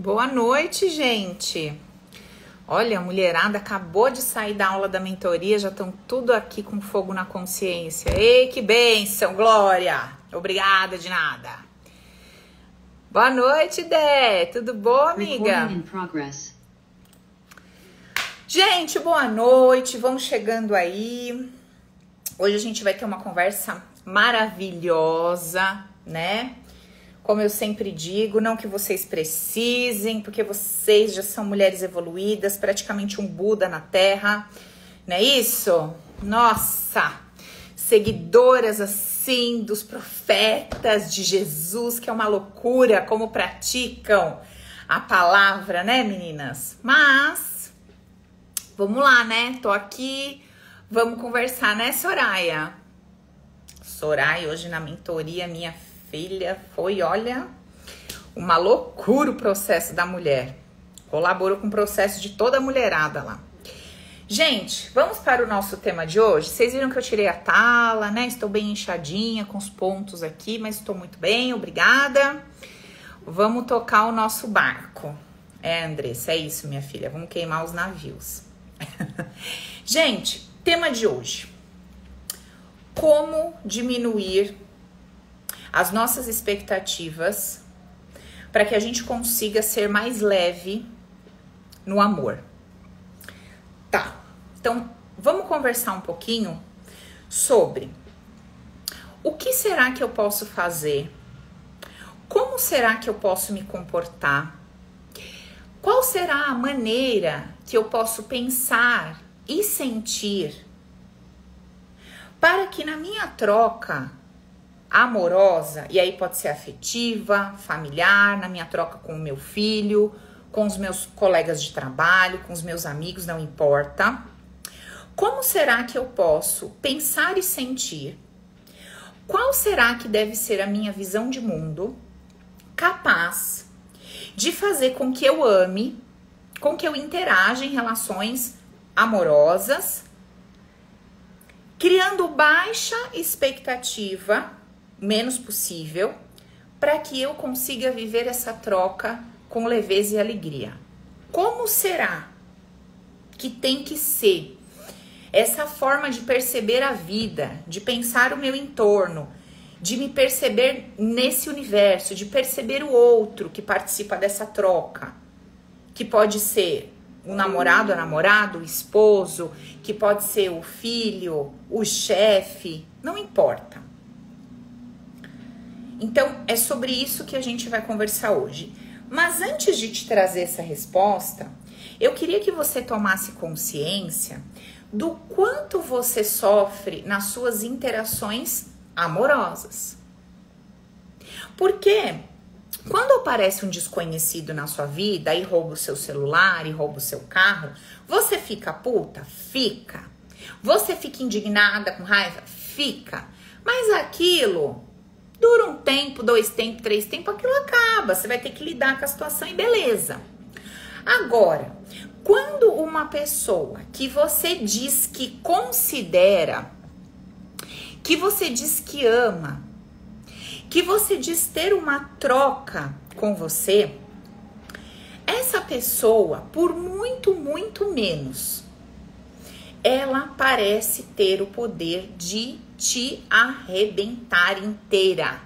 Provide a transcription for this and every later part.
Boa noite, gente. Olha, a mulherada acabou de sair da aula da mentoria, já estão tudo aqui com fogo na consciência. Ei, que bênção, Glória! Obrigada de nada. Boa noite, Dé. Tudo bom, amiga? Gente, boa noite. Vamos chegando aí. Hoje a gente vai ter uma conversa maravilhosa, né? Como eu sempre digo, não que vocês precisem, porque vocês já são mulheres evoluídas, praticamente um Buda na Terra, não é isso? Nossa! Seguidoras assim dos profetas de Jesus, que é uma loucura como praticam a palavra, né, meninas? Mas vamos lá, né? Tô aqui, vamos conversar, né, Soraya? Soraya, hoje na mentoria, minha filha foi, olha, uma loucura o processo da mulher. Colaborou com o processo de toda a mulherada lá. Gente, vamos para o nosso tema de hoje. Vocês viram que eu tirei a tala, né? Estou bem inchadinha com os pontos aqui, mas estou muito bem, obrigada. Vamos tocar o nosso barco. É, Andressa, é isso, minha filha. Vamos queimar os navios. Gente, tema de hoje: Como diminuir as nossas expectativas para que a gente consiga ser mais leve no amor. Tá, então vamos conversar um pouquinho sobre o que será que eu posso fazer, como será que eu posso me comportar, qual será a maneira que eu posso pensar e sentir para que na minha troca amorosa, e aí pode ser afetiva, familiar, na minha troca com o meu filho, com os meus colegas de trabalho, com os meus amigos, não importa. Como será que eu posso pensar e sentir? Qual será que deve ser a minha visão de mundo capaz de fazer com que eu ame, com que eu interaja em relações amorosas, criando baixa expectativa menos possível para que eu consiga viver essa troca com leveza e alegria. Como será que tem que ser essa forma de perceber a vida, de pensar o meu entorno, de me perceber nesse universo, de perceber o outro que participa dessa troca, que pode ser o namorado, a namorada, o esposo, que pode ser o filho, o chefe, não importa. Então, é sobre isso que a gente vai conversar hoje. Mas antes de te trazer essa resposta, eu queria que você tomasse consciência do quanto você sofre nas suas interações amorosas. Porque quando aparece um desconhecido na sua vida e rouba o seu celular e rouba o seu carro, você fica puta? Fica. Você fica indignada, com raiva? Fica. Mas aquilo Dura um tempo, dois tempos, três tempos, aquilo acaba. Você vai ter que lidar com a situação e beleza. Agora, quando uma pessoa que você diz que considera, que você diz que ama, que você diz ter uma troca com você, essa pessoa, por muito, muito menos, ela parece ter o poder de te arrebentar inteira.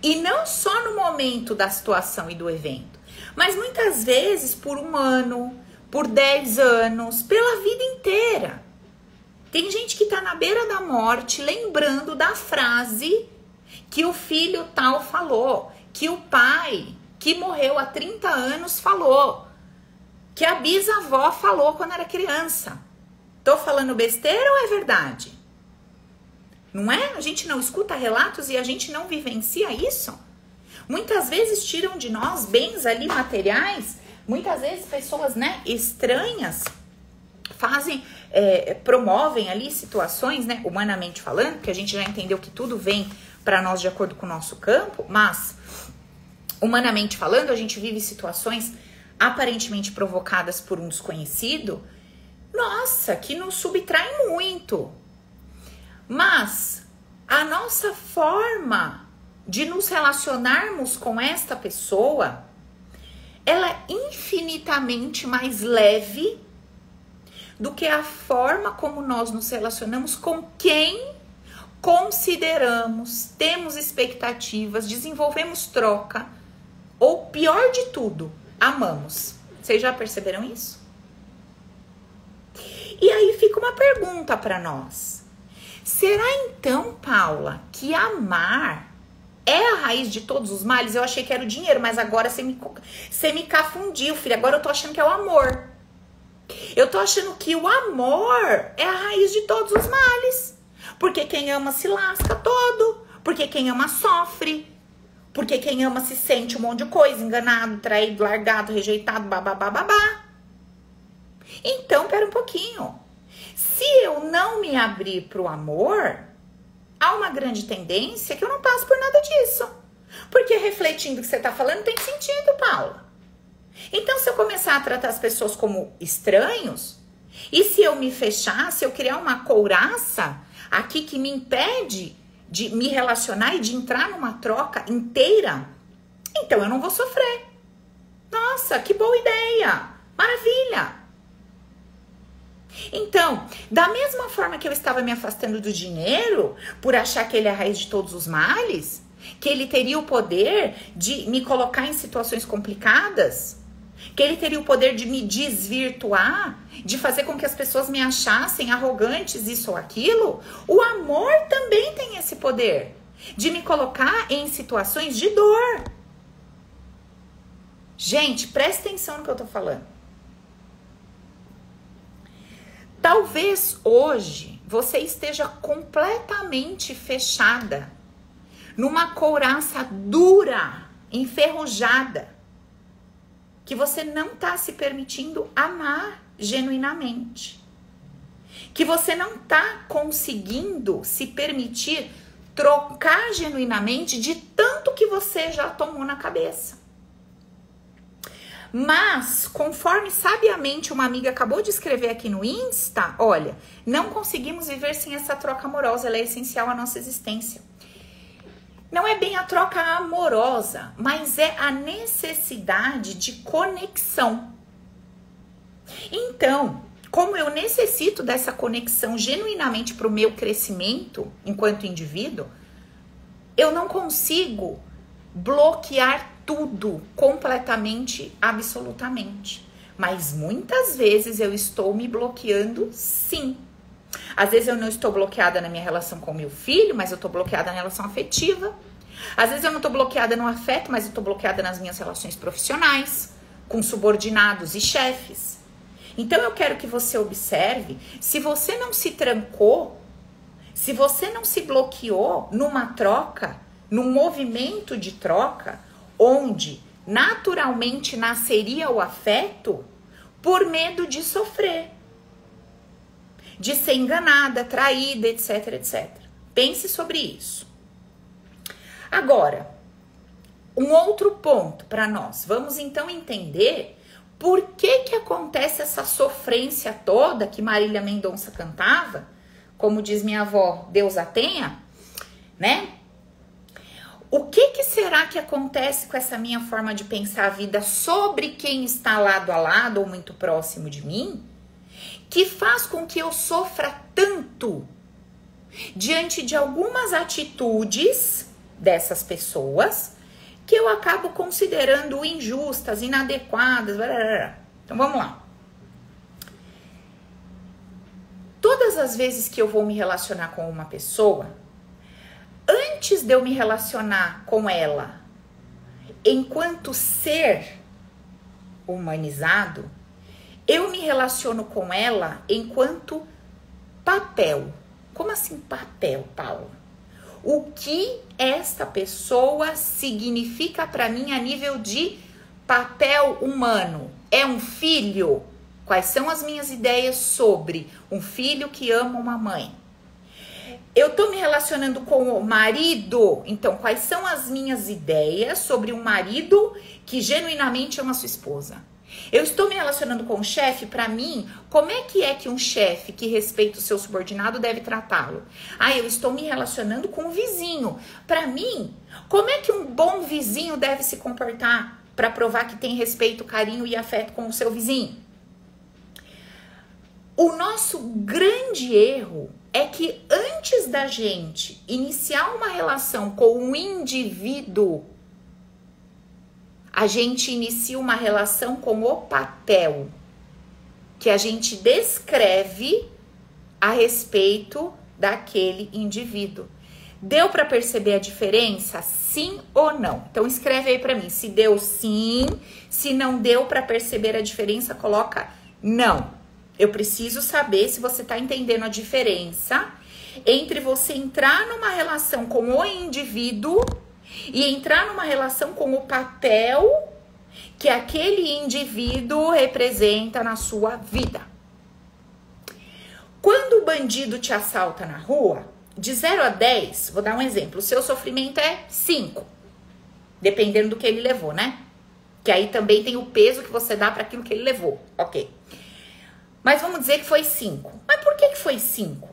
E não só no momento da situação e do evento, mas muitas vezes por um ano, por dez anos, pela vida inteira. Tem gente que tá na beira da morte lembrando da frase que o filho tal falou, que o pai que morreu há 30 anos falou, que a bisavó falou quando era criança. Tô falando besteira ou é verdade? Não é? A gente não escuta relatos e a gente não vivencia isso? Muitas vezes tiram de nós bens ali materiais, muitas vezes pessoas, né, estranhas fazem, é, promovem ali situações, né, humanamente falando, que a gente já entendeu que tudo vem para nós de acordo com o nosso campo, mas humanamente falando, a gente vive situações aparentemente provocadas por um desconhecido, nossa, que nos subtrai muito. Mas a nossa forma de nos relacionarmos com esta pessoa, ela é infinitamente mais leve do que a forma como nós nos relacionamos com quem consideramos, temos expectativas, desenvolvemos troca, ou pior de tudo, amamos. Vocês já perceberam isso? E aí fica uma pergunta para nós. Será então, Paula, que amar é a raiz de todos os males? Eu achei que era o dinheiro, mas agora você me, você me cafundiu, filho. Agora eu tô achando que é o amor. Eu tô achando que o amor é a raiz de todos os males. Porque quem ama se lasca todo. Porque quem ama sofre. Porque quem ama se sente um monte de coisa, enganado, traído, largado, rejeitado, babá. Então, pera um pouquinho. Se eu não me abrir pro amor, há uma grande tendência que eu não passo por nada disso. Porque refletindo o que você tá falando tem sentido, Paula. Então, se eu começar a tratar as pessoas como estranhos, e se eu me fechar, se eu criar uma couraça aqui que me impede de me relacionar e de entrar numa troca inteira, então eu não vou sofrer. Nossa, que boa ideia! Maravilha! Então, da mesma forma que eu estava me afastando do dinheiro por achar que ele é a raiz de todos os males, que ele teria o poder de me colocar em situações complicadas, que ele teria o poder de me desvirtuar, de fazer com que as pessoas me achassem arrogantes, isso ou aquilo, o amor também tem esse poder de me colocar em situações de dor. Gente, presta atenção no que eu tô falando. Talvez hoje você esteja completamente fechada numa couraça dura, enferrujada, que você não está se permitindo amar genuinamente. Que você não está conseguindo se permitir trocar genuinamente de tanto que você já tomou na cabeça. Mas, conforme sabiamente uma amiga acabou de escrever aqui no Insta, olha, não conseguimos viver sem essa troca amorosa, ela é essencial à nossa existência. Não é bem a troca amorosa, mas é a necessidade de conexão. Então, como eu necessito dessa conexão genuinamente para o meu crescimento enquanto indivíduo, eu não consigo bloquear tudo completamente, absolutamente. Mas muitas vezes eu estou me bloqueando sim. Às vezes eu não estou bloqueada na minha relação com meu filho, mas eu estou bloqueada na relação afetiva. Às vezes eu não estou bloqueada no afeto, mas eu estou bloqueada nas minhas relações profissionais, com subordinados e chefes. Então eu quero que você observe, se você não se trancou, se você não se bloqueou numa troca, num movimento de troca, onde naturalmente nasceria o afeto, por medo de sofrer de ser enganada, traída, etc, etc. Pense sobre isso. Agora, um outro ponto para nós. Vamos então entender por que que acontece essa sofrência toda que Marília Mendonça cantava, como diz minha avó, Deus a tenha, né? O que que será que acontece com essa minha forma de pensar a vida sobre quem está lado a lado ou muito próximo de mim? que faz com que eu sofra tanto diante de algumas atitudes dessas pessoas que eu acabo considerando injustas, inadequadas. Blá, blá, blá. Então vamos lá. Todas as vezes que eu vou me relacionar com uma pessoa, antes de eu me relacionar com ela enquanto ser humanizado, eu me relaciono com ela enquanto papel. Como assim papel, Paula? O que esta pessoa significa para mim a nível de papel humano? É um filho? Quais são as minhas ideias sobre um filho que ama uma mãe? Eu tô me relacionando com o marido, então quais são as minhas ideias sobre um marido que genuinamente ama sua esposa? Eu estou me relacionando com o chefe, para mim, como é que é que um chefe que respeita o seu subordinado deve tratá-lo? Ah, eu estou me relacionando com o vizinho. Para mim, como é que um bom vizinho deve se comportar para provar que tem respeito, carinho e afeto com o seu vizinho. O nosso grande erro é que antes da gente iniciar uma relação com um indivíduo, a gente inicia uma relação com o papel que a gente descreve a respeito daquele indivíduo. Deu para perceber a diferença? Sim ou não? Então escreve aí para mim se deu sim, se não deu para perceber a diferença, coloca não. Eu preciso saber se você está entendendo a diferença entre você entrar numa relação com o indivíduo e entrar numa relação com o papel que aquele indivíduo representa na sua vida. Quando o bandido te assalta na rua, de 0 a 10, vou dar um exemplo, o seu sofrimento é 5, dependendo do que ele levou, né? Que aí também tem o peso que você dá para aquilo que ele levou, ok. Mas vamos dizer que foi 5. Mas por que, que foi 5?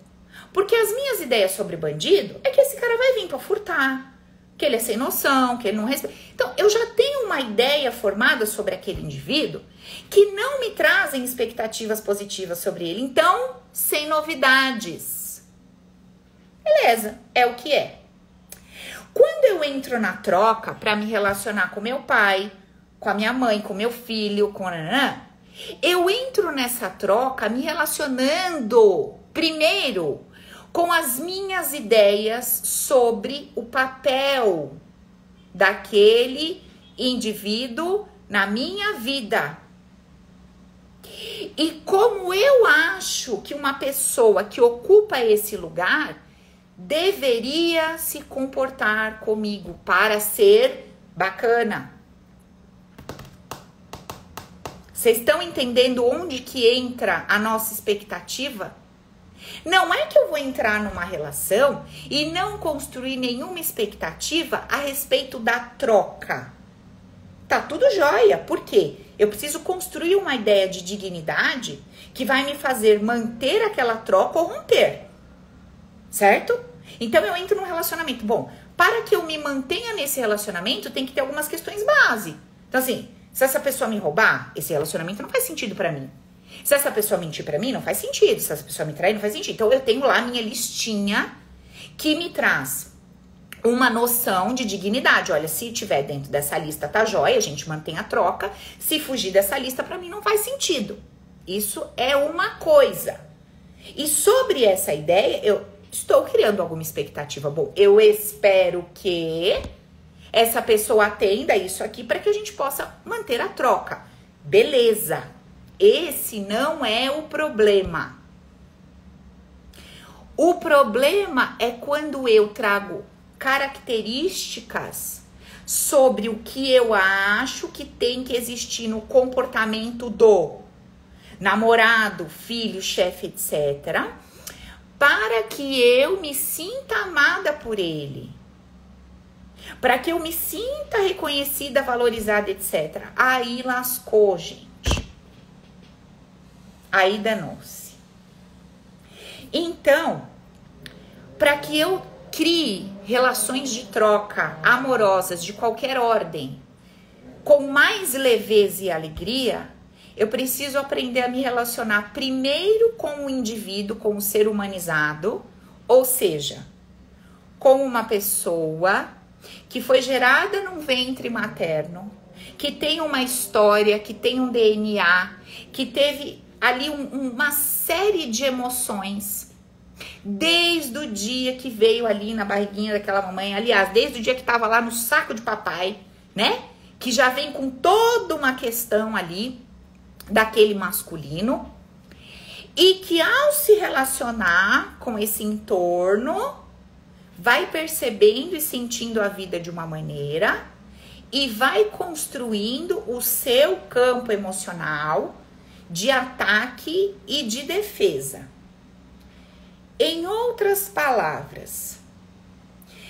Porque as minhas ideias sobre bandido é que esse cara vai vir para furtar, que ele é sem noção, que ele não respeita. Então, eu já tenho uma ideia formada sobre aquele indivíduo que não me trazem expectativas positivas sobre ele. Então, sem novidades. Beleza, é o que é. Quando eu entro na troca para me relacionar com meu pai, com a minha mãe, com meu filho, com nanã, eu entro nessa troca me relacionando primeiro com as minhas ideias sobre o papel daquele indivíduo na minha vida. E como eu acho que uma pessoa que ocupa esse lugar deveria se comportar comigo para ser bacana. Vocês estão entendendo onde que entra a nossa expectativa? Não é que eu vou entrar numa relação e não construir nenhuma expectativa a respeito da troca. Tá tudo jóia. Por quê? Eu preciso construir uma ideia de dignidade que vai me fazer manter aquela troca ou romper. Certo? Então eu entro num relacionamento. Bom, para que eu me mantenha nesse relacionamento, tem que ter algumas questões base. Então, assim, se essa pessoa me roubar, esse relacionamento não faz sentido para mim. Se essa pessoa mentir para mim, não faz sentido. Se essa pessoa me trair, não faz sentido. Então eu tenho lá minha listinha que me traz uma noção de dignidade. Olha, se tiver dentro dessa lista, tá jóia, a gente mantém a troca. Se fugir dessa lista, para mim não faz sentido. Isso é uma coisa. E sobre essa ideia, eu estou criando alguma expectativa. Bom, eu espero que essa pessoa atenda isso aqui para que a gente possa manter a troca. Beleza. Esse não é o problema. O problema é quando eu trago características sobre o que eu acho que tem que existir no comportamento do namorado, filho, chefe, etc., para que eu me sinta amada por ele, para que eu me sinta reconhecida, valorizada, etc. Aí lascou, gente. Aí danou-se. Então, para que eu crie relações de troca amorosas de qualquer ordem com mais leveza e alegria, eu preciso aprender a me relacionar primeiro com o indivíduo, com o ser humanizado, ou seja, com uma pessoa que foi gerada num ventre materno, que tem uma história, que tem um DNA, que teve ali um, uma série de emoções desde o dia que veio ali na barriguinha daquela mamãe, aliás, desde o dia que estava lá no saco de papai, né? Que já vem com toda uma questão ali daquele masculino e que ao se relacionar com esse entorno vai percebendo e sentindo a vida de uma maneira e vai construindo o seu campo emocional de ataque e de defesa. Em outras palavras,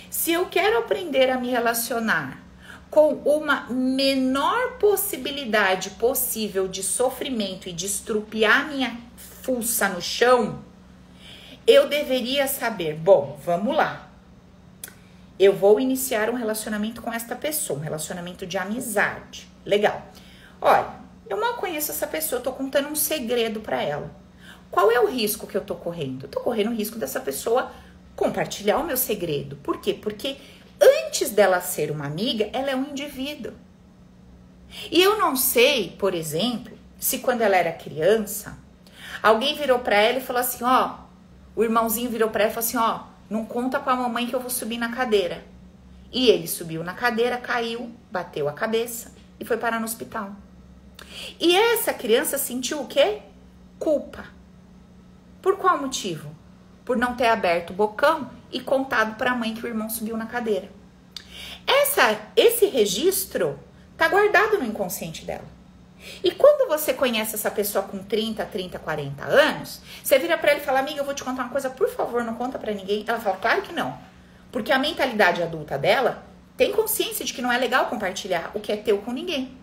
se eu quero aprender a me relacionar com uma menor possibilidade possível de sofrimento e de estrupiar minha fuça no chão, eu deveria saber, bom, vamos lá. Eu vou iniciar um relacionamento com esta pessoa, um relacionamento de amizade. Legal. Olha, eu mal conheço essa pessoa, eu tô contando um segredo para ela. Qual é o risco que eu tô correndo? Eu tô correndo o risco dessa pessoa compartilhar o meu segredo. Por quê? Porque antes dela ser uma amiga, ela é um indivíduo. E eu não sei, por exemplo, se quando ela era criança, alguém virou para ela e falou assim: ó, o irmãozinho virou para ela e falou assim: ó, não conta com a mamãe que eu vou subir na cadeira. E ele subiu na cadeira, caiu, bateu a cabeça e foi parar no hospital. E essa criança sentiu o quê? Culpa. Por qual motivo? Por não ter aberto o bocão e contado para a mãe que o irmão subiu na cadeira. Essa, esse registro tá guardado no inconsciente dela. E quando você conhece essa pessoa com 30, 30, 40 anos, você vira para ele e fala: "Amiga, eu vou te contar uma coisa, por favor, não conta para ninguém". Ela fala: "Claro que não". Porque a mentalidade adulta dela tem consciência de que não é legal compartilhar o que é teu com ninguém.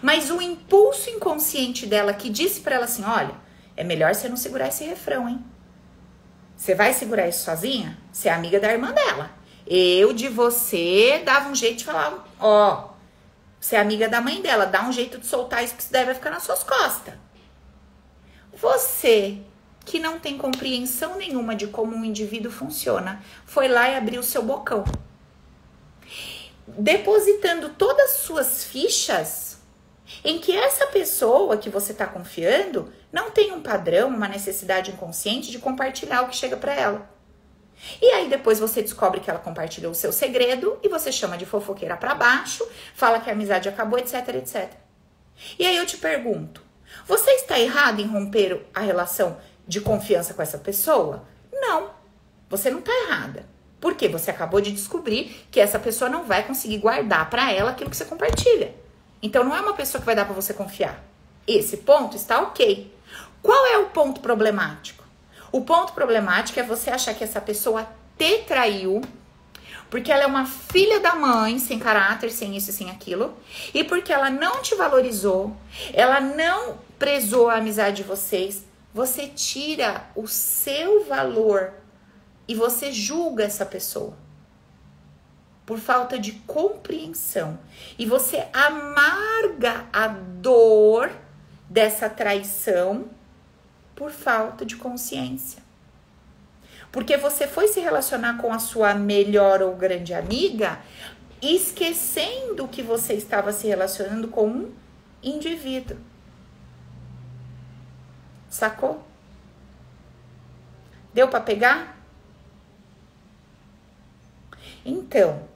Mas o impulso inconsciente dela que disse para ela assim: "Olha, é melhor você não segurar esse refrão, hein? Você vai segurar isso sozinha? Você é amiga da irmã dela. Eu de você dava um jeito de falar, ó, você é amiga da mãe dela, dá um jeito de soltar isso que isso deve ficar nas suas costas. Você, que não tem compreensão nenhuma de como um indivíduo funciona, foi lá e abriu seu bocão. Depositando todas as suas fichas em que essa pessoa que você está confiando não tem um padrão, uma necessidade inconsciente de compartilhar o que chega para ela. E aí depois você descobre que ela compartilhou o seu segredo e você chama de fofoqueira para baixo, fala que a amizade acabou, etc, etc. E aí eu te pergunto, você está errado em romper a relação de confiança com essa pessoa? Não. Você não está errada. Porque você acabou de descobrir que essa pessoa não vai conseguir guardar para ela aquilo que você compartilha. Então não é uma pessoa que vai dar para você confiar. Esse ponto está ok. Qual é o ponto problemático? O ponto problemático é você achar que essa pessoa te traiu porque ela é uma filha da mãe, sem caráter, sem isso e sem aquilo, e porque ela não te valorizou, ela não prezou a amizade de vocês, você tira o seu valor e você julga essa pessoa por falta de compreensão. E você amarga a dor dessa traição por falta de consciência. Porque você foi se relacionar com a sua melhor ou grande amiga, esquecendo que você estava se relacionando com um indivíduo. Sacou? Deu para pegar? Então,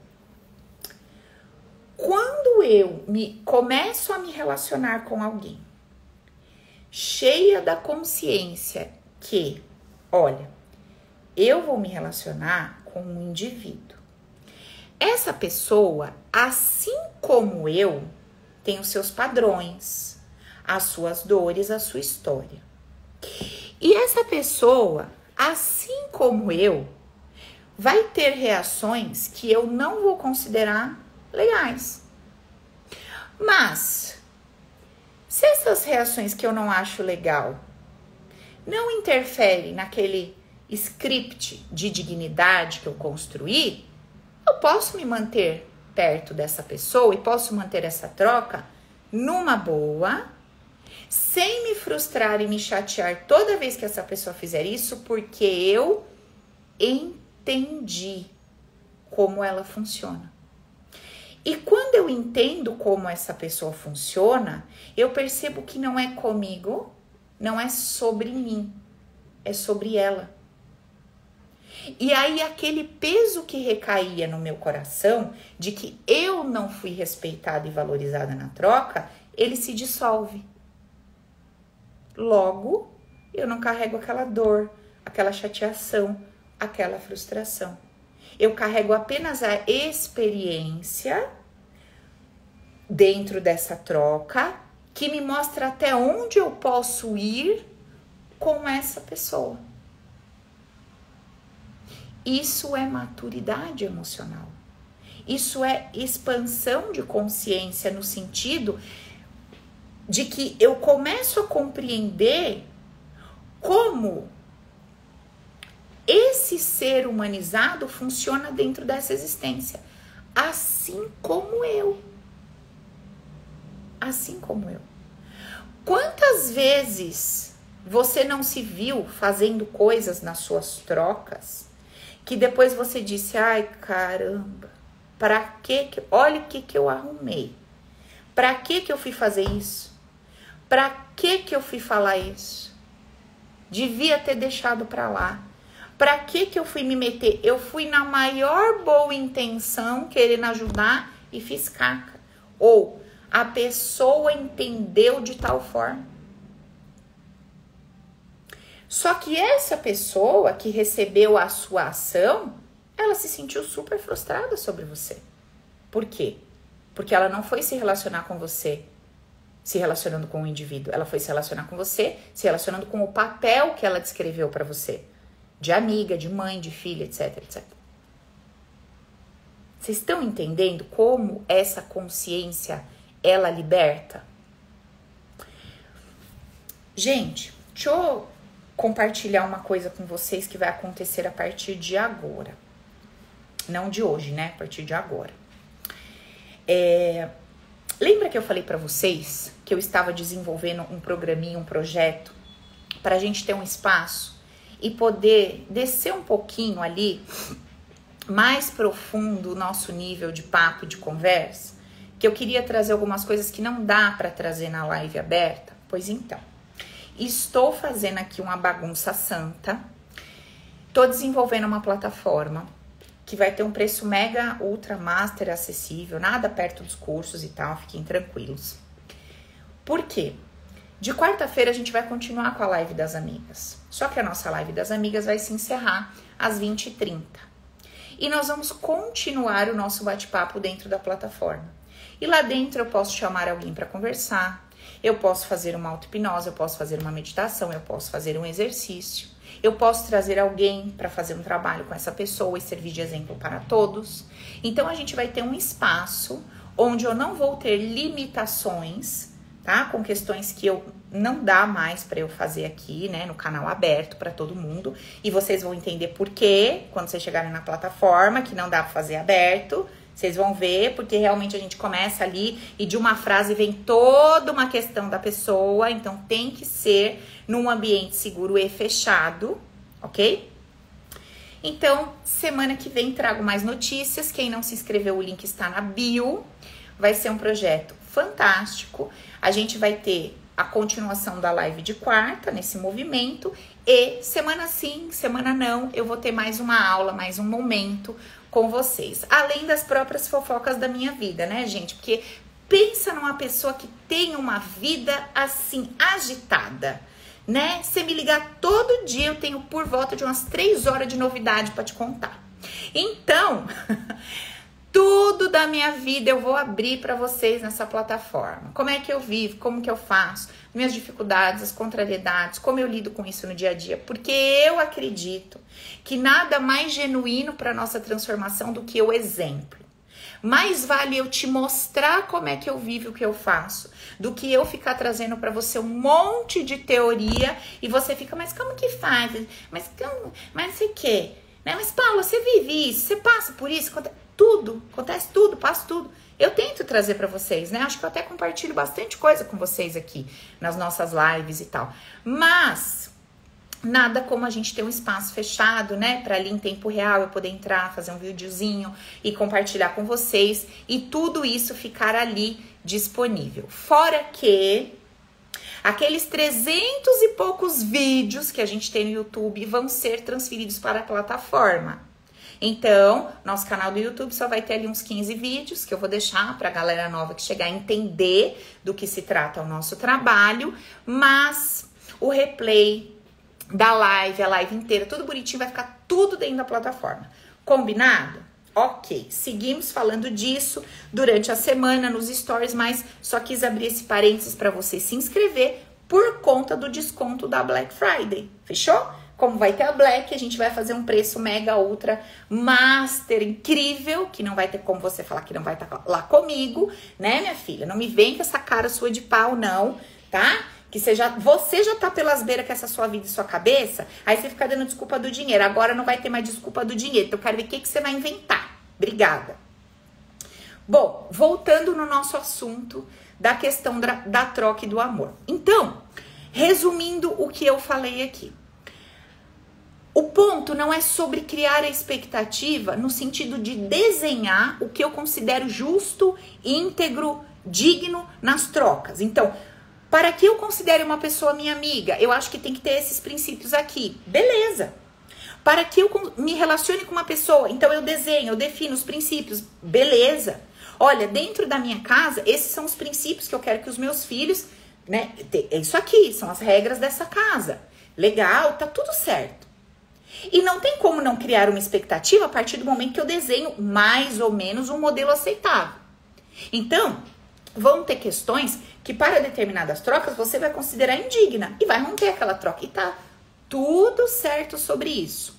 quando eu me começo a me relacionar com alguém cheia da consciência que, olha, eu vou me relacionar com um indivíduo. Essa pessoa, assim como eu, tem os seus padrões, as suas dores, a sua história. E essa pessoa, assim como eu, vai ter reações que eu não vou considerar legais. Mas se essas reações que eu não acho legal não interferem naquele script de dignidade que eu construí, eu posso me manter perto dessa pessoa e posso manter essa troca numa boa, sem me frustrar e me chatear toda vez que essa pessoa fizer isso, porque eu entendi como ela funciona. E quando eu entendo como essa pessoa funciona, eu percebo que não é comigo, não é sobre mim, é sobre ela. E aí aquele peso que recaía no meu coração de que eu não fui respeitada e valorizada na troca, ele se dissolve. Logo, eu não carrego aquela dor, aquela chateação, aquela frustração. Eu carrego apenas a experiência dentro dessa troca que me mostra até onde eu posso ir com essa pessoa. Isso é maturidade emocional. Isso é expansão de consciência no sentido de que eu começo a compreender como esse ser humanizado funciona dentro dessa existência, assim como eu. Assim como eu. Quantas vezes você não se viu fazendo coisas nas suas trocas que depois você disse: "Ai, caramba, para que que olha o que que eu arrumei? Para que que eu fui fazer isso? Para que que eu fui falar isso? Devia ter deixado para lá. Para que que eu fui me meter? Eu fui na maior boa intenção, querendo ajudar e fiz caca. Ou a pessoa entendeu de tal forma. Só que essa pessoa que recebeu a sua ação, ela se sentiu super frustrada sobre você. Por quê? Porque ela não foi se relacionar com você se relacionando com o indivíduo, ela foi se relacionar com você, se relacionando com o papel que ela descreveu para você, de amiga, de mãe, de filha, etc, etc. Vocês estão entendendo como essa consciência ela liberta? Gente, deixa eu compartilhar uma coisa com vocês que vai acontecer a partir de agora. Não de hoje, né? A partir de agora. É, lembra que eu falei para vocês que eu estava desenvolvendo um programinha, um projeto, para a gente ter um espaço e poder descer um pouquinho ali, mais profundo o nosso nível de papo, de conversa? Que eu queria trazer algumas coisas que não dá para trazer na live aberta? Pois então. Estou fazendo aqui uma bagunça santa. Estou desenvolvendo uma plataforma que vai ter um preço mega, ultra, master, acessível, nada perto dos cursos e tal, fiquem tranquilos. Por quê? De quarta-feira a gente vai continuar com a live das amigas. Só que a nossa live das amigas vai se encerrar às 20h30. E nós vamos continuar o nosso bate-papo dentro da plataforma. E lá dentro eu posso chamar alguém para conversar, eu posso fazer uma auto-hipnose, eu posso fazer uma meditação, eu posso fazer um exercício. Eu posso trazer alguém para fazer um trabalho com essa pessoa e servir de exemplo para todos. Então a gente vai ter um espaço onde eu não vou ter limitações, tá? Com questões que eu não dá mais para eu fazer aqui, né, no canal aberto para todo mundo, e vocês vão entender por quê quando vocês chegarem na plataforma que não dá para fazer aberto. Vocês vão ver, porque realmente a gente começa ali e de uma frase vem toda uma questão da pessoa, então tem que ser num ambiente seguro e fechado, ok? Então, semana que vem trago mais notícias. Quem não se inscreveu, o link está na bio. Vai ser um projeto fantástico. A gente vai ter a continuação da live de quarta nesse movimento e semana sim, semana não, eu vou ter mais uma aula, mais um momento com vocês. Além das próprias fofocas da minha vida, né, gente? Porque pensa numa pessoa que tem uma vida assim agitada, né? Você me ligar todo dia, eu tenho por volta de umas três horas de novidade para te contar. Então, tudo minha vida eu vou abrir para vocês nessa plataforma. Como é que eu vivo, como que eu faço, minhas dificuldades, as contrariedades, como eu lido com isso no dia a dia, porque eu acredito que nada mais genuíno para nossa transformação do que o exemplo. Mais vale eu te mostrar como é que eu vivo o que eu faço, do que eu ficar trazendo para você um monte de teoria e você fica, mas como que faz? Mas como, mas sei que, né? Mas Paula, você vive isso, você passa por isso, tudo, acontece tudo, passa tudo. Eu tento trazer para vocês, né? Acho que eu até compartilho bastante coisa com vocês aqui nas nossas lives e tal. Mas nada como a gente ter um espaço fechado, né, para ali em tempo real eu poder entrar, fazer um videozinho e compartilhar com vocês e tudo isso ficar ali disponível. Fora que aqueles 300 e poucos vídeos que a gente tem no YouTube vão ser transferidos para a plataforma. Então, nosso canal do YouTube só vai ter ali uns 15 vídeos que eu vou deixar para a galera nova que chegar a entender do que se trata o nosso trabalho, mas o replay da live, a live inteira, tudo bonitinho, vai ficar tudo dentro da plataforma. Combinado? Ok, seguimos falando disso durante a semana nos stories, mas só quis abrir esse parênteses para você se inscrever por conta do desconto da Black Friday. Fechou? Como vai ter a Black, a gente vai fazer um preço mega ultra master incrível, que não vai ter como você falar que não vai estar tá lá comigo, né, minha filha? Não me vem com essa cara sua de pau, não, tá? que você já, você já tá pelas beiras com essa sua vida e sua cabeça, aí você fica dando desculpa do dinheiro. Agora não vai ter mais desculpa do dinheiro. Então eu quero ver o que, que você vai inventar. Obrigada. Bom, voltando no nosso assunto da questão da, da troca e do amor. Então, resumindo o que eu falei aqui. O ponto não é sobre criar a expectativa no sentido de desenhar o que eu considero justo, íntegro, digno nas trocas. Então, para que eu considere uma pessoa minha amiga, eu acho que tem que ter esses princípios aqui. Beleza. Para que eu me relacione com uma pessoa, então eu desenho, eu defino os princípios. Beleza. Olha, dentro da minha casa, esses são os princípios que eu quero que os meus filhos, né? É isso aqui, são as regras dessa casa. Legal, tá tudo certo. E não tem como não criar uma expectativa a partir do momento que eu desenho mais ou menos um modelo aceitável. Então, vão ter questões que para determinadas trocas você vai considerar indigna e vai romper aquela troca. E tá tudo certo sobre isso.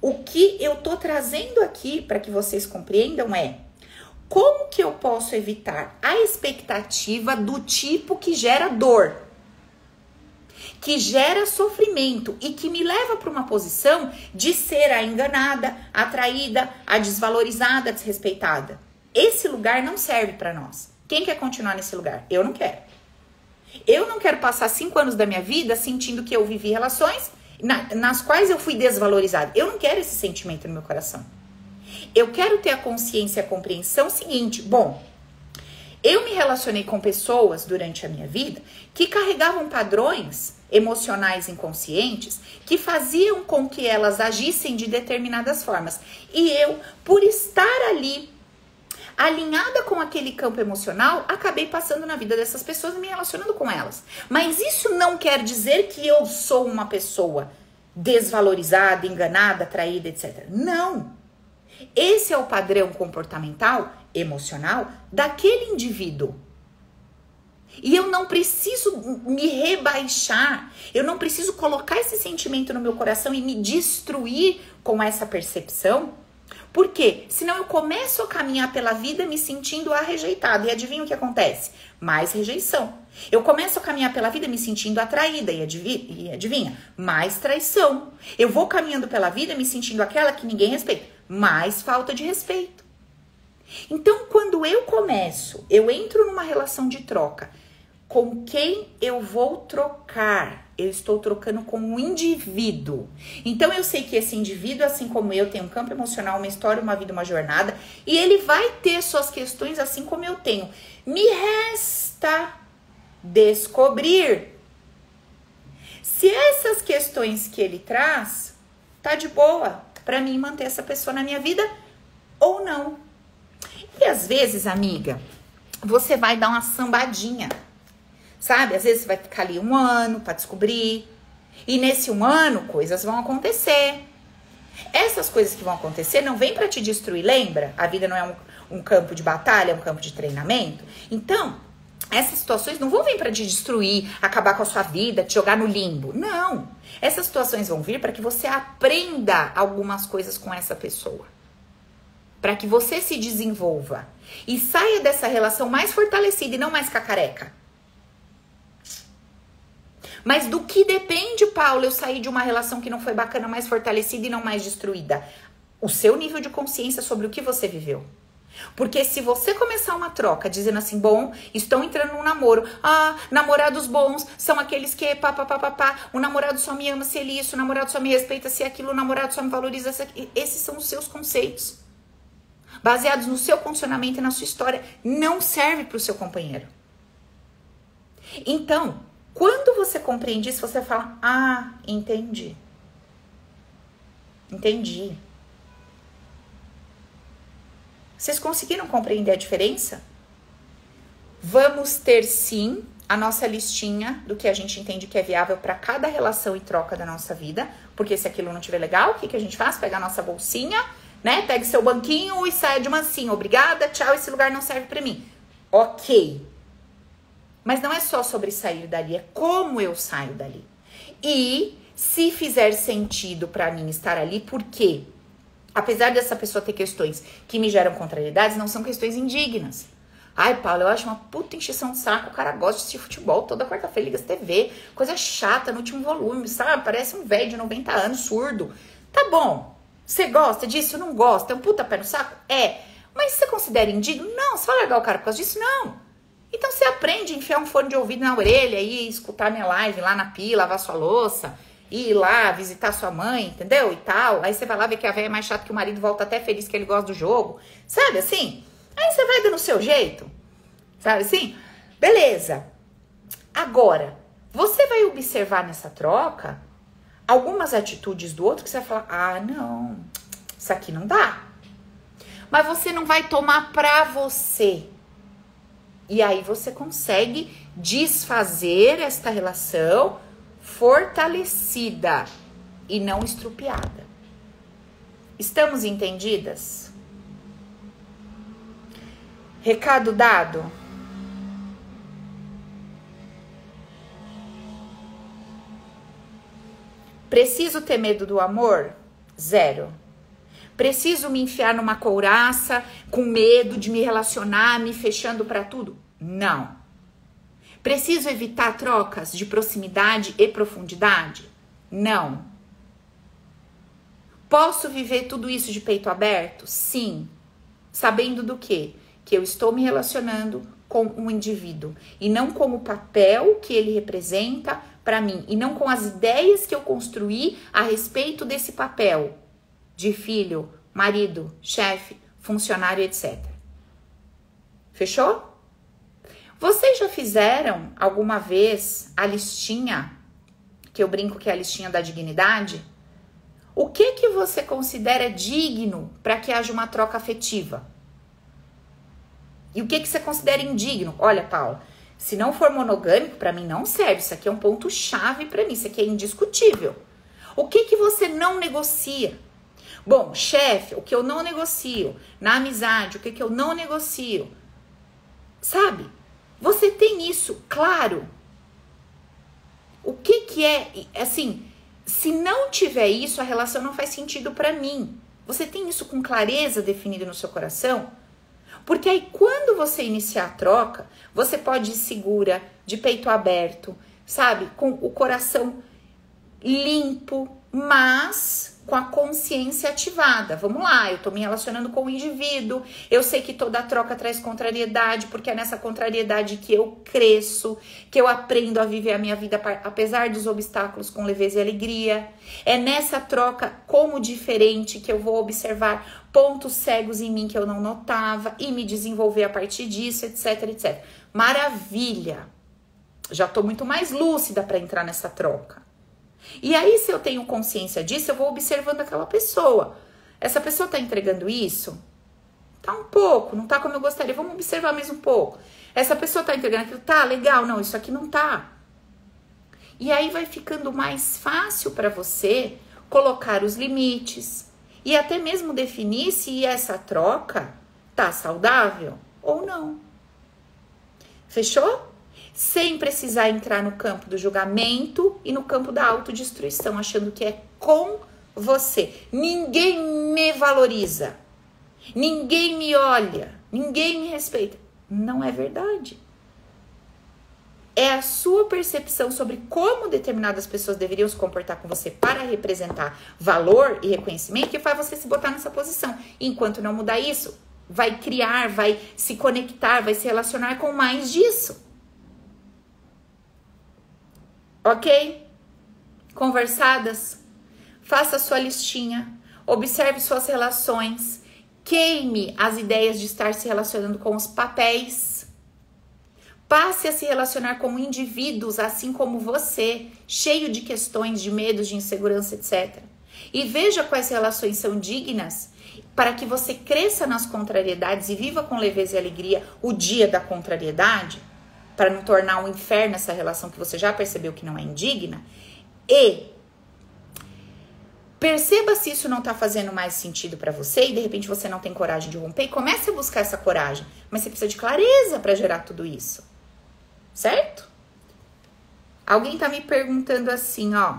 O que eu tô trazendo aqui para que vocês compreendam é como que eu posso evitar a expectativa do tipo que gera dor, que gera sofrimento e que me leva para uma posição de ser a enganada, a traída, a desvalorizada, a desrespeitada. Esse lugar não serve para nós. Quem quer continuar nesse lugar? Eu não quero. Eu não quero passar cinco anos da minha vida sentindo que eu vivi relações na, nas quais eu fui desvalorizada. Eu não quero esse sentimento no meu coração. Eu quero ter a consciência e a compreensão seguinte: bom, eu me relacionei com pessoas durante a minha vida que carregavam padrões emocionais inconscientes que faziam com que elas agissem de determinadas formas. E eu, por estar ali alinhada com aquele campo emocional, acabei passando na vida dessas pessoas e me relacionando com elas. Mas isso não quer dizer que eu sou uma pessoa desvalorizada, enganada, traída, etc. Não. Esse é o padrão comportamental, emocional daquele indivíduo. E eu não preciso me rebaixar, eu não preciso colocar esse sentimento no meu coração e me destruir com essa percepção por quê? Senão eu começo a caminhar pela vida me sentindo a rejeitada. E adivinha o que acontece? Mais rejeição. Eu começo a caminhar pela vida me sentindo atraída. E adivinha? E adivinha? Mais traição. Eu vou caminhando pela vida me sentindo aquela que ninguém respeita. Mais falta de respeito. Então, quando eu começo, eu entro numa relação de troca com quem eu vou trocar. Eu estou trocando com um indivíduo. Então eu sei que esse indivíduo, assim como eu, tem um campo emocional, uma história, uma vida, uma jornada, e ele vai ter suas questões assim como eu tenho. Me resta descobrir se essas questões que ele traz tá de boa para mim manter essa pessoa na minha vida ou não. E às vezes, amiga, você vai dar uma sambadinha Sabe? Às vezes você vai ficar ali um ano para descobrir. E nesse um ano, coisas vão acontecer. Essas coisas que vão acontecer não vêm para te destruir, lembra? A vida não é um, um campo de batalha, é um campo de treinamento. Então, essas situações não vão vir para te destruir, acabar com a sua vida, te jogar no limbo. Não. Essas situações vão vir para que você aprenda algumas coisas com essa pessoa. Para que você se desenvolva e saia dessa relação mais fortalecida e não mais cacareca. Mas do que depende, Paulo, eu sair de uma relação que não foi bacana, mais fortalecida e não mais destruída? O seu nível de consciência sobre o que você viveu. Porque se você começar uma troca dizendo assim, bom, estão entrando num namoro, ah, namorados bons são aqueles que pá, pá, pá, pá, pá, o namorado só me ama se ele isso, o namorado só me respeita se aquilo, o namorado só me valoriza se aquilo. Esses são os seus conceitos. Baseados no seu funcionamento e na sua história, não serve para o seu companheiro. Então, quando você compreende isso, você fala: Ah, entendi. Entendi. Vocês conseguiram compreender a diferença? Vamos ter sim a nossa listinha do que a gente entende que é viável para cada relação e troca da nossa vida, porque se aquilo não estiver legal, o que, que a gente faz? Pega a nossa bolsinha, né? Pega seu banquinho e sai de mansinho. Obrigada, tchau, esse lugar não serve para mim. Ok. Mas não é só sobre sair dali, é como eu saio dali. E se fizer sentido para mim estar ali, por quê? Apesar dessa pessoa ter questões que me geram contrariedades, não são questões indignas. Ai, Paulo, eu acho uma puta encheção de saco. O cara gosta de futebol toda quarta-feira, liga TV. Coisa chata no último volume, sabe? Parece um velho de 90 anos, surdo. Tá bom. Você gosta disso? Não gosta? É um puta pé no saco? É. Mas você considera indigno? Não. Você vai largar o cara por causa disso? Não. Então você aprende a enfiar um fone de ouvido na orelha e escutar minha live lá na pia, lavar sua louça, ir lá visitar sua mãe, entendeu? E tal. Aí você vai lá ver que a velha é mais chata que o marido volta até feliz que ele gosta do jogo. Sabe assim? Aí você vai dando o seu jeito. Sabe assim? Beleza. Agora, você vai observar nessa troca algumas atitudes do outro que você vai falar: ah, não, isso aqui não dá. Mas você não vai tomar pra você. E aí você consegue desfazer esta relação fortalecida e não estrupiada. Estamos entendidas? Recado dado? Preciso ter medo do amor? Zero. Preciso me enfiar numa couraça com medo de me relacionar, me fechando para tudo? Não. Preciso evitar trocas de proximidade e profundidade? Não. Posso viver tudo isso de peito aberto? Sim. Sabendo do quê? Que eu estou me relacionando com um indivíduo e não com o papel que ele representa para mim e não com as ideias que eu construí a respeito desse papel de filho, marido, chefe, funcionário, etc. Fechou? Vocês já fizeram alguma vez a listinha, que eu brinco que é a listinha da dignidade? O que que você considera digno para que haja uma troca afetiva? E o que que você considera indigno? Olha, Paulo, se não for monogâmico, para mim não serve. Isso aqui é um ponto chave para mim, isso aqui é indiscutível. O que que você não negocia? Bom, chefe, o que eu não negocio? Na amizade, o que que eu não negocio? Sabe? Você tem isso claro? O que que é, assim, se não tiver isso, a relação não faz sentido para mim. Você tem isso com clareza definido no seu coração? Porque aí, quando você iniciar a troca, você pode ir segura, de peito aberto, sabe? Com o coração limpo, mas com a consciência ativada. Vamos lá, eu tô me relacionando com o indivíduo, eu sei que toda troca traz contrariedade, porque é nessa contrariedade que eu cresço, que eu aprendo a viver a minha vida apesar dos obstáculos com leveza e alegria. É nessa troca como diferente que eu vou observar pontos cegos em mim que eu não notava e me desenvolver a partir disso, etc, etc. Maravilha. Já tô muito mais lúcida para entrar nessa troca. E aí, se eu tenho consciência disso, eu vou observando aquela pessoa. Essa pessoa tá entregando isso? Tá um pouco, não tá como eu gostaria. Vamos observar mais um pouco. Essa pessoa tá entregando aquilo? Tá, legal. Não, isso aqui não tá. E aí vai ficando mais fácil para você colocar os limites e até mesmo definir se essa troca tá saudável ou não. Fechou? Sem precisar entrar no campo do julgamento e no campo da autodestruição, achando que é com você. Ninguém me valoriza, ninguém me olha, ninguém me respeita. Não é verdade. É a sua percepção sobre como determinadas pessoas deveriam se comportar com você para representar valor e reconhecimento que faz você se botar nessa posição. enquanto não mudar isso, vai criar, vai se conectar, vai se relacionar com mais disso. Ok? Conversadas? Faça sua listinha, observe suas relações, queime as ideias de estar se relacionando com os papéis. Passe a se relacionar com indivíduos assim como você, cheio de questões, de medos, de insegurança, etc. E veja quais relações são dignas para que você cresça nas contrariedades e viva com leveza e alegria o dia da contrariedade para não tornar um inferno essa relação que você já percebeu que não é indigna. E perceba se isso não está fazendo mais sentido para você e de repente você não tem coragem de romper e comece a buscar essa coragem. Mas você precisa de clareza para gerar tudo isso. Certo? Alguém está me perguntando assim, ó.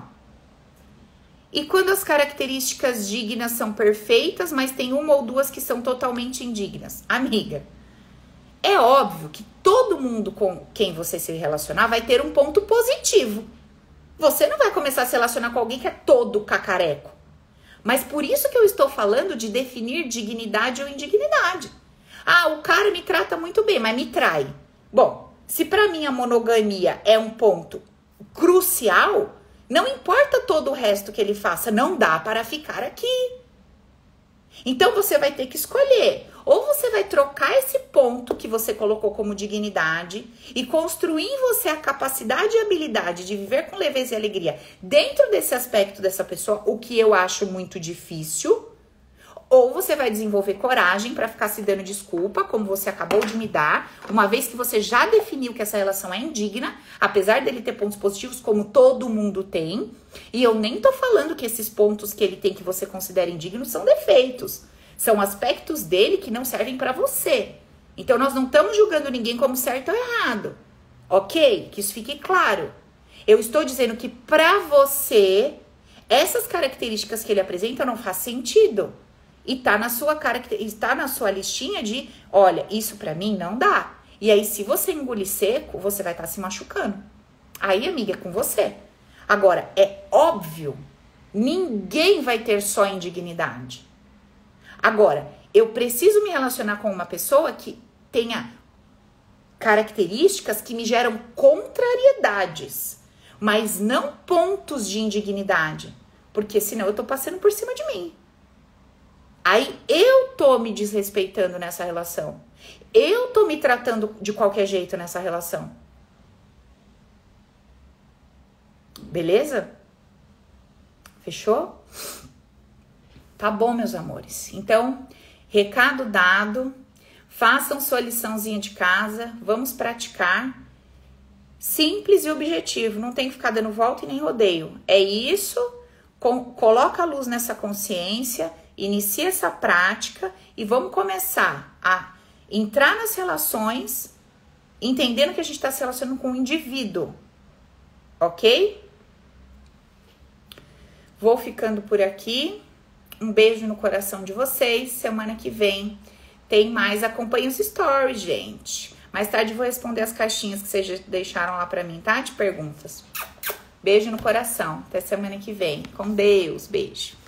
E quando as características dignas são perfeitas, mas tem uma ou duas que são totalmente indignas? Amiga, É óbvio que todo mundo com quem você se relacionar vai ter um ponto positivo. Você não vai começar a se relacionar com alguém que é todo cacareco. Mas por isso que eu estou falando de definir dignidade ou indignidade. Ah, o cara me trata muito bem, mas me trai. Bom, se para mim a monogamia é um ponto crucial, não importa todo o resto que ele faça, não dá para ficar aqui. Então você vai ter que escolher. Ou você vai trocar esse ponto que você colocou como dignidade e construir em você a capacidade e habilidade de viver com leveza e alegria dentro desse aspecto dessa pessoa, o que eu acho muito difícil. Ou você vai desenvolver coragem para ficar se dando desculpa, como você acabou de me dar, uma vez que você já definiu que essa relação é indigna, apesar dele ter pontos positivos, como todo mundo tem. E eu nem tô falando que esses pontos que ele tem que você considera indignos são defeitos. São aspectos dele que não servem para você. Então nós não estamos julgando ninguém como certo ou errado. Ok? Que isso fique claro. Eu estou dizendo que para você, essas características que ele apresenta não faz sentido e tá na sua está na sua listinha de, olha, isso para mim não dá. E aí se você engolir seco, você vai estar tá se machucando. Aí, amiga, é com você. Agora, é óbvio, ninguém vai ter só indignidade. Agora, eu preciso me relacionar com uma pessoa que tenha características que me geram contrariedades, mas não pontos de indignidade, porque senão eu tô passando por cima de mim. Aí eu tô me desrespeitando nessa relação. Eu tô me tratando de qualquer jeito nessa relação. Beleza? Fechou? Tá bom, meus amores. Então, recado dado. Façam sua liçãozinha de casa. Vamos praticar. Simples e objetivo. Não tem que ficar dando volta e nem rodeio. É isso. Com, coloca a luz nessa consciência inicia essa prática e vamos começar a entrar nas relações, entendendo que a gente está se relacionando com um indivíduo, ok? Vou ficando por aqui. Um beijo no coração de vocês. Semana que vem tem mais. Acompanhe os stories, gente. Mais tarde vou responder as caixinhas que vocês deixaram lá para mim, tá? De perguntas. Beijo no coração. Até semana que vem. Com Deus. Beijo.